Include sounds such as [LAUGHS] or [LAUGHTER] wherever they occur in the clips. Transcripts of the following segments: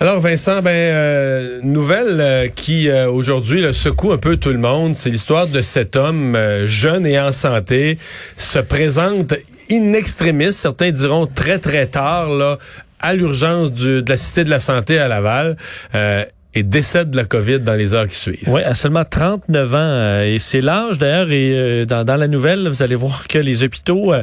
Alors Vincent, ben euh, nouvelle euh, qui euh, aujourd'hui secoue un peu tout le monde, c'est l'histoire de cet homme jeune et en santé se présente in extremis, certains diront très très tard là à l'urgence de la cité de la santé à Laval et décède de la COVID dans les heures qui suivent. Oui, à seulement 39 ans. Euh, et c'est l'âge d'ailleurs. Et euh, dans, dans, la nouvelle, vous allez voir que les hôpitaux euh,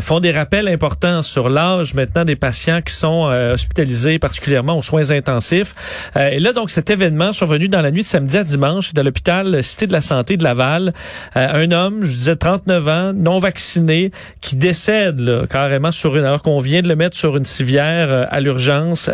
font des rappels importants sur l'âge maintenant des patients qui sont hospitalisés, particulièrement aux soins intensifs. et là, donc, cet événement survenu dans la nuit de samedi à dimanche dans l'hôpital Cité de la Santé de Laval. un homme, je disais 39 ans, non vacciné, qui décède là, carrément sur une, alors qu'on vient de le mettre sur une civière à l'urgence.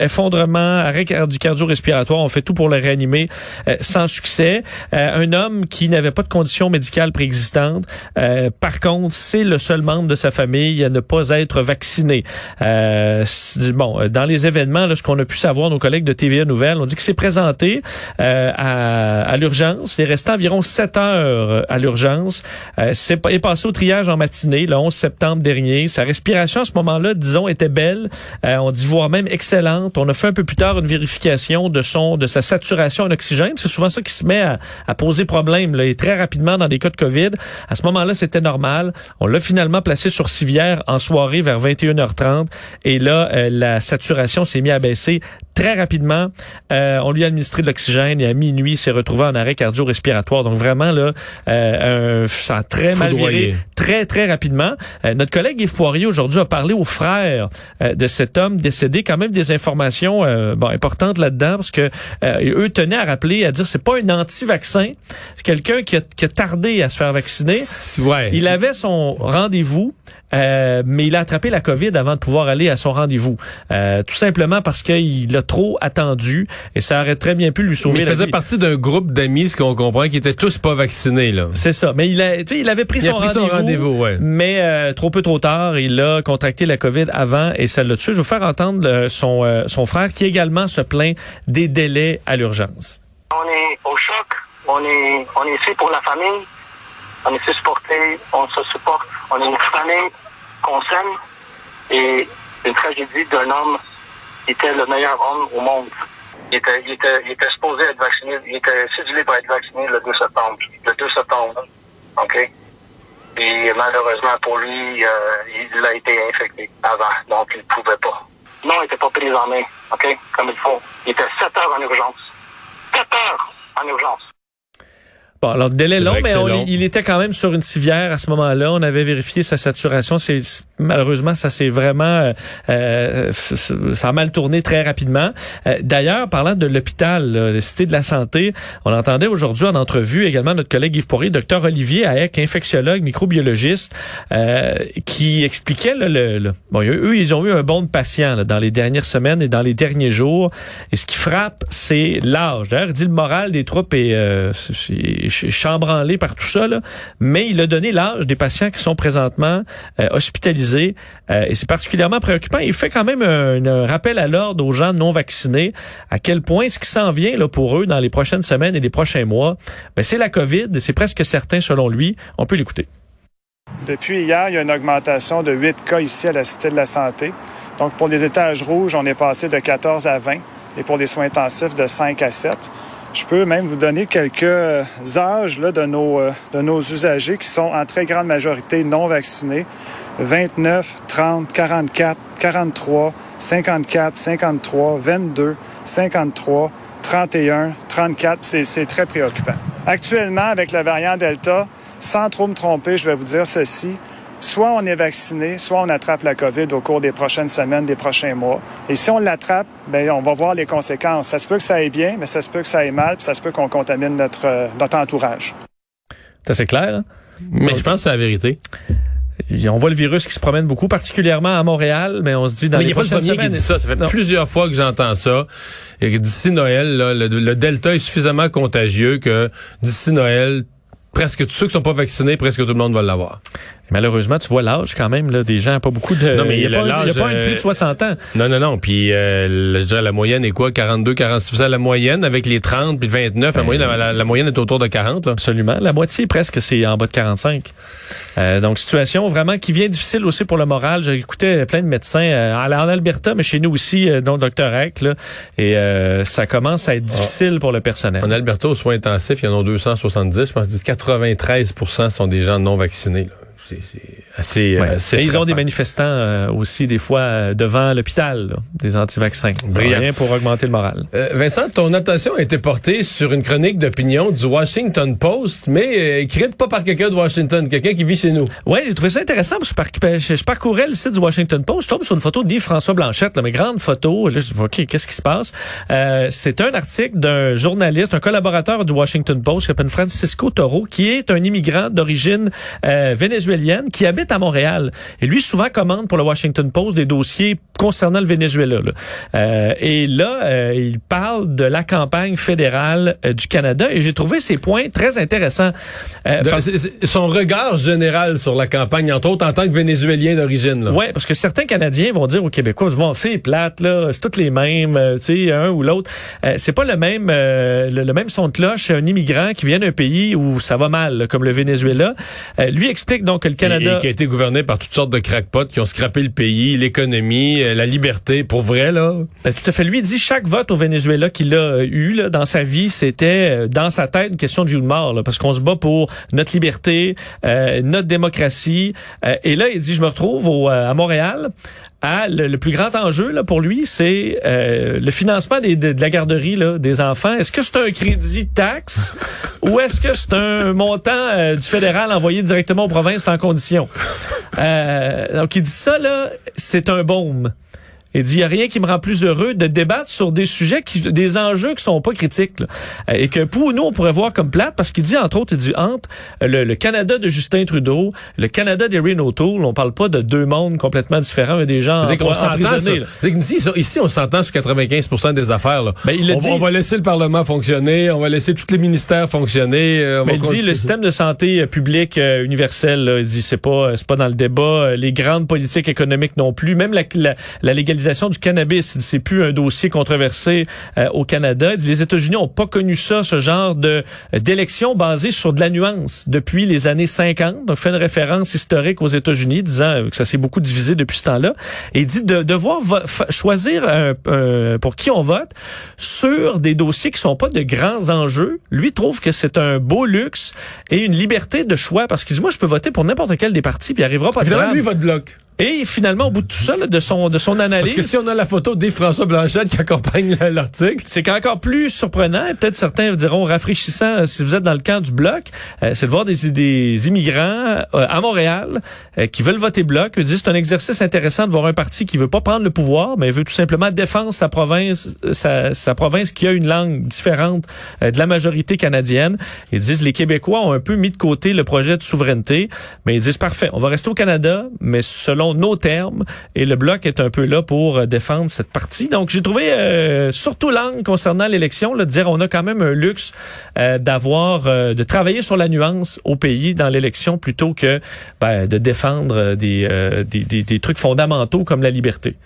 effondrement, arrêt du cardio on fait tout pour le réanimer euh, sans succès. Euh, un homme qui n'avait pas de conditions médicales préexistantes. Euh, par contre, c'est le seul membre de sa famille à ne pas être vacciné. bon, dans les événements, là, ce qu'on a pu savoir, nos collègues de TVA Nouvelles, on dit que c'est présenté à, à l'urgence. Il est resté environ 7 heures à l'urgence. c'est est passé au triage en matinée, le 11 septembre dernier. Sa respiration à ce moment-là, disons, était belle. on dit voire même excellente. On a fait un peu plus tard une vérification de son de sa saturation en oxygène. C'est souvent ça qui se met à, poser problème et très rapidement dans des cas de COVID. À ce moment-là, c'était normal. On l'a finalement placé sur civière en soirée vers 21h30 et là, euh, la saturation s'est mise à baisser très rapidement. Euh, on lui a administré de l'oxygène et à minuit, il s'est retrouvé en arrêt cardio-respiratoire. Donc vraiment là, euh, ça a très mal viré, très très rapidement. Euh, notre collègue Yves Poirier aujourd'hui a parlé aux frères euh, de cet homme décédé. Quand même des informations euh, bon importantes là-dedans parce que eux tenaient à rappeler, à dire c'est pas un anti-vaccin, c'est quelqu'un qui a, qui a, tardé à se faire vacciner. Ouais. Il avait son rendez-vous. Euh, mais il a attrapé la COVID avant de pouvoir aller à son rendez-vous. Euh, tout simplement parce qu'il a trop attendu et ça aurait très bien pu lui sauver mais il faisait partie d'un groupe d'amis, ce qu'on comprend, qui étaient tous pas vaccinés. là. C'est ça. Mais il, a, il avait pris son rendez-vous, ouais. mais euh, trop peu trop tard. Il a contracté la COVID avant et ça l'a tué. Je vais vous faire entendre son, son frère qui également se plaint des délais à l'urgence. On est au choc. On est, on est ici pour la famille. On est supporté. On se supporte. On est une famille qu'on s'aime et une tragédie d'un homme qui était le meilleur homme au monde. Il était, il était, il était supposé être vacciné, il était cédulé pour être vacciné le 2 septembre. Le 2 septembre. OK? Et malheureusement pour lui, euh, il a été infecté avant, donc il ne pouvait pas. Non, il n'était pas pris en main, OK? Comme il faut. Il était 7 heures en urgence. 7 heures en urgence. Bon, alors délai long, mais il était quand même sur une civière à ce moment-là. On avait vérifié sa saturation. C'est malheureusement ça s'est vraiment euh, euh, mal tourné très rapidement. Euh, d'ailleurs, parlant de l'hôpital, Cité de la Santé, on entendait aujourd'hui en entrevue également notre collègue Yves Poirier, docteur Olivier Haek, infectiologue, microbiologiste, qui expliquait le, bon, eux ils ont eu un bon de patients dans les dernières semaines et dans les derniers jours. Et ce qui frappe, c'est l'âge. D'ailleurs, il dit le moral des troupes est, chambranlé par tout ça, mais il a donné l'âge des patients qui sont présentement euh, euh, et c'est particulièrement préoccupant. Il fait quand même un, rappel à l'ordre aux gens non vaccinés à quel point ce qui s'en vient là, pour eux dans les prochaines semaines et les prochains mois, ben, c'est la COVID c'est presque certain selon lui. On peut l'écouter. Depuis hier, il y a une augmentation de 8 cas ici à la Cité de la Santé. Donc, pour les étages rouges, on est passé de 14 à 20 et pour les soins intensifs, de 5 à 7. Je peux même vous donner quelques âges là, de, nos, euh, de nos usagers qui sont en très grande majorité non vaccinés. 29, 30, 44, 43, 54, 53, 22, 53, 31, 34. C'est très préoccupant. Actuellement, avec le variant Delta, sans trop me tromper, je vais vous dire ceci soit on est vacciné, soit on attrape la COVID au cours des prochaines semaines, des prochains mois. Et si on l'attrape, ben on va voir les conséquences. Ça se peut que ça aille bien, mais ça se peut que ça aille mal, puis ça se peut qu'on contamine notre, euh, notre entourage. C'est clair, hein? Mais je pense que c'est la vérité. On voit le virus qui se promène beaucoup, particulièrement à Montréal, mais on se dit dans mais les prochaines semaines... Qui dit ça. Ça fait plusieurs fois que j'entends ça. Et d'ici Noël, le, Delta est suffisamment contagieux que d'ici Noël, presque tous ceux qui sont pas vaccinés, presque tout le monde va l'avoir. Malheureusement, tu vois l'âge quand même là, des gens, pas beaucoup de. Non, mais il n'y a, pas, a un euh, plus de 60 ans. Non, non, non. Puis, euh, je dirais, la moyenne est quoi? 42, 40. C'est ça, la moyenne avec les 30 puis le 29. La, Ben, moyenne, la, la moyenne est autour de 40. Là. Absolument. La moitié presque, c'est en bas de 45. Euh, donc, situation vraiment qui vient difficile aussi pour le moral. J'ai écouté plein de médecins euh, en en Alberta, mais chez nous aussi, euh, dont Dr. Eck, là, et euh, ça commence à être difficile pour le personnel. En Alberta, aux soins intensifs, il y en a 270. Je pense que 93% sont des gens non vaccinés. là. C'est assez, Ouais. assez Et ils ont des manifestants euh, aussi des fois euh, devant l'hôpital, des anti-vaccins. Rien pour augmenter le moral. Euh, Vincent, ton attention a été portée sur une chronique d'opinion du Washington Post, mais euh, écrite pas par quelqu'un de Washington, quelqu'un qui vit chez nous. Ouais, j'ai trouvé ça intéressant parce que je, par- je- parcourais le site du Washington Post, je tombe sur une photo de François Blanchette, là, mais grande photo. Là, je dis, OK, qu'est-ce qui se passe? Euh, c'est un article d'un journaliste, un collaborateur du Washington Post qui s'appelle Francisco Toro, qui est un immigrant d'origine euh, vénézuélienne qui habite à Montréal. Et lui, souvent, commande pour le Washington Post des dossiers concernant le Venezuela. là. Euh, et là, euh, il parle de la campagne fédérale euh, du Canada et j'ai trouvé ces points très intéressants. Euh, De- son regard général sur la campagne, entre autres en tant que Vénézuélien d'origine. Ouais, parce que certains Canadiens vont dire aux Québécois, vont c'est plate là, c'est toutes les mêmes, euh, tu sais, un ou l'autre. Euh, c'est pas le même euh, le, le même son de cloche un immigrant qui vient d'un pays où ça va mal, là, comme le Venezuela. Euh, lui explique donc que le Et, Canada et qui a été gouverné par toutes sortes de crackpots qui ont scrappé le pays, l'économie, euh, la liberté, pour vrai, là. Ben, tout à fait. Lui il dit chaque vote au Venezuela qu'il a euh, eu là, dans sa vie, c'était euh, dans sa tête une question de vie ou de mort, là, parce qu'on se bat pour notre liberté, euh, notre démocratie. Euh, et là, il dit, je me retrouve au, euh, à Montréal. À, le, le plus grand enjeu là, pour lui, c'est euh, le financement des, de, de la garderie là, des enfants. Est-ce que c'est un crédit taxe [LAUGHS] ou est-ce que c'est un montant euh, du fédéral envoyé directement aux provinces sans condition? Euh, donc, il dit ça, là, c'est un baume. Il dit, il n'y a rien qui me rend plus heureux de débattre sur des sujets, qui, des enjeux qui sont pas critiques. là. Euh, Et que pour nous, on pourrait voir comme plate, parce qu'il dit, entre autres, il dit, entre le, le Canada de Justin Trudeau, le Canada d'Erin O'Toole, on parle pas de deux mondes complètement différents, mais des gens emprisonnés, c'est que ici, ici, on s'entend sur 95 des affaires. Là. Ben, il on, dit. va- on va laisser le Parlement fonctionner, on va laisser tous les ministères fonctionner. euh, on Mais va il dit le système de santé euh, publique euh, universel, là, il dit c'est pas c'est pas dans le débat. Euh, Les grandes politiques économiques non plus. Même la, la, la légalisation du cannabis, c'est plus un dossier controversé euh, au Canada. Il dit les États-Unis ont pas connu ça, ce genre de euh, d'élection basée sur de la nuance depuis les années 50. Donc fait une référence historique aux États-Unis, disant que ça s'est beaucoup divisé depuis ce temps-là. Et dit de devoir choisir un- un- pour qui on vote sur des dossiers qui sont pas de grands enjeux. Lui trouve que c'est un beau luxe et une liberté de choix parce qu'il dit moi je peux voter pour n'importe quel des partis puis il arrivera pas de Évidemment, lui, votre bloc. Et finalement au bout de tout ça là, de son de son Parce analyse que si on a la photo des François Blanchette qui accompagne l'article, c'est qu'encore plus surprenant, et peut-être certains diront rafraîchissant euh, si vous êtes dans le camp du bloc, euh, c'est de voir des, des immigrants euh, à Montréal euh, qui veulent voter bloc. Ils disent c'est un exercice intéressant de voir un parti qui veut pas prendre le pouvoir, mais veut tout simplement défendre sa province, sa, sa province qui a une langue différente de la majorité canadienne. Ils disent les Québécois ont un peu mis de côté le projet de souveraineté, mais ils disent parfait, on va rester au Canada, mais selon nos termes, et le bloc est un peu là pour euh, défendre cette partie. Donc j'ai trouvé euh, surtout l'angle concernant l'élection, de dire on a quand même un luxe euh, d'avoir, euh, de travailler sur la nuance au pays dans l'élection plutôt que ben, de défendre euh, des, euh, des, des, des trucs fondamentaux comme la liberté.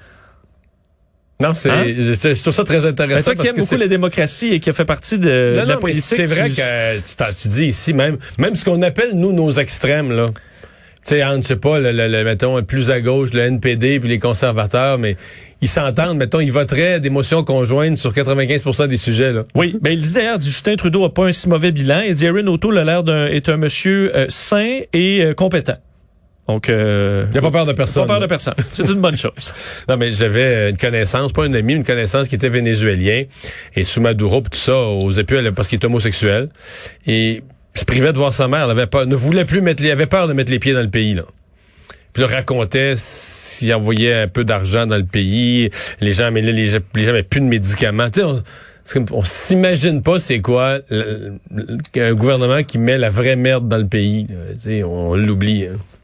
non, c'est, Hein? je, je trouve ça très Ben, intéressant. toi qui aimes beaucoup la démocratie et qui a fait partie de, la non, mais politique, c'est vrai tu- que tu, tu dis ici même, même ce qu'on appelle nous nos extrêmes là. Tu sais, entre, je sais pas, le, le- le- mettons, plus à gauche, le NPD puis les conservateurs, mais ils s'entendent, mettons, ils voteraient des motions conjointes sur 95% des sujets, là. Oui, ben il dit d'ailleurs, Justin Trudeau a pas un si mauvais bilan. Il dit Erin O'Toole a l'air d'un est un monsieur euh, sain et euh, compétent. Donc, euh, Il n'y a pas peur de personne. pas peur de personne. C'est une bonne chose. [LAUGHS] Non, mais j'avais une connaissance, pas un ami, une connaissance qui était vénézuélien, et sous Maduro, pis tout ça, osait plus aller parce qu'il est homosexuel, et se privait de voir sa mère, elle avait peur, ne voulait plus mettre les, avait peur de mettre les pieds dans le pays, là. Puis le racontait s'il envoyait un peu d'argent dans le pays, les gens, mais là, les, gens- les plus de médicaments. Tu sais, on, on s'imagine pas c'est quoi un gouvernement qui met la vraie merde dans le pays. là. On l'oublie. hein.